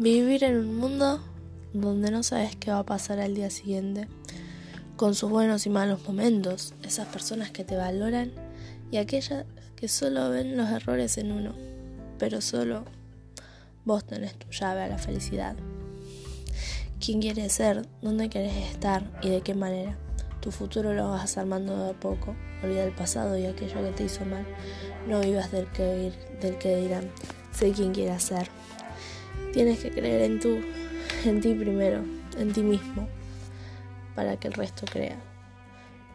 Vivir en un mundo donde no sabes qué va a pasar al día siguiente, con sus buenos y malos momentos, esas personas que te valoran y aquellas que solo ven los errores en uno, pero solo vos tenés tu llave a la felicidad. ¿Quién quieres ser? ¿Dónde querés estar? ¿Y de qué manera? Tu futuro lo vas armando de a poco. Olvida el pasado y aquello que te hizo mal. No vivas del que, del que dirán. Sé quién quieres ser. Tienes que creer en tú, en ti primero, en ti mismo, para que el resto crea.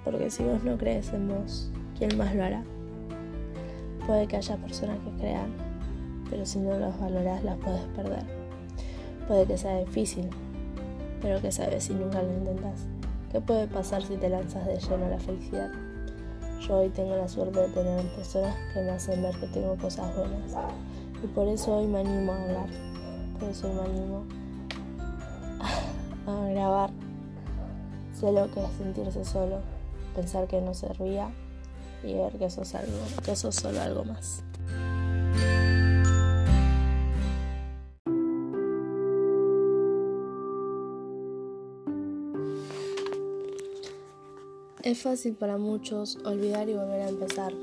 Porque si vos no crees en vos, ¿quién más lo hará? Puede que haya personas que crean, pero si no los valoras las puedes perder. Puede que sea difícil, pero que sabes si nunca lo intentas. ¿Qué puede pasar si te lanzas de lleno a la felicidad? Yo hoy tengo la suerte de tener personas que me hacen ver que tengo cosas buenas. Y por eso hoy me animo a hablar por eso me animo a grabar. Sé lo que es sentirse solo, pensar que no servía y ver que eso es algo, que eso es solo algo más. Es fácil para muchos olvidar y volver a empezar,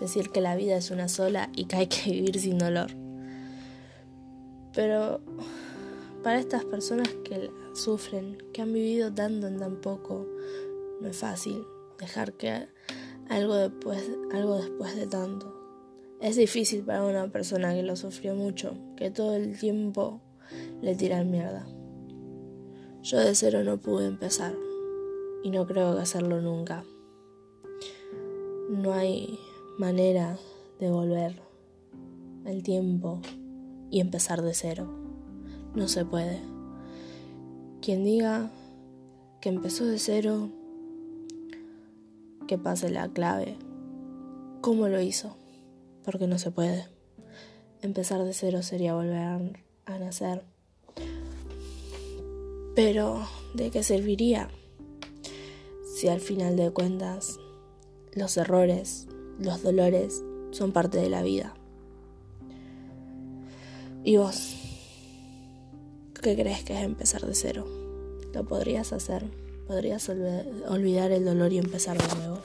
decir que la vida es una sola y que hay que vivir sin dolor. Pero para estas personas que sufren, que han vivido tanto en tan poco, no es fácil dejar que algo después, algo después de tanto. Es difícil para una persona que lo sufrió mucho, que todo el tiempo le tiran mierda. Yo de cero no pude empezar y no creo que hacerlo nunca. No hay manera de volver el tiempo y empezar de cero. No se puede. Quien diga que empezó de cero, que pase la clave. ¿Cómo lo hizo? Porque no se puede. Empezar de cero sería volver a nacer. Pero, ¿de qué serviría? Si al final de cuentas los errores, los dolores son parte de la vida. ¿Y vos? ¿Qué crees que es empezar de cero? ¿Lo podrías hacer? ¿Podrías olvidar el dolor y empezar de nuevo?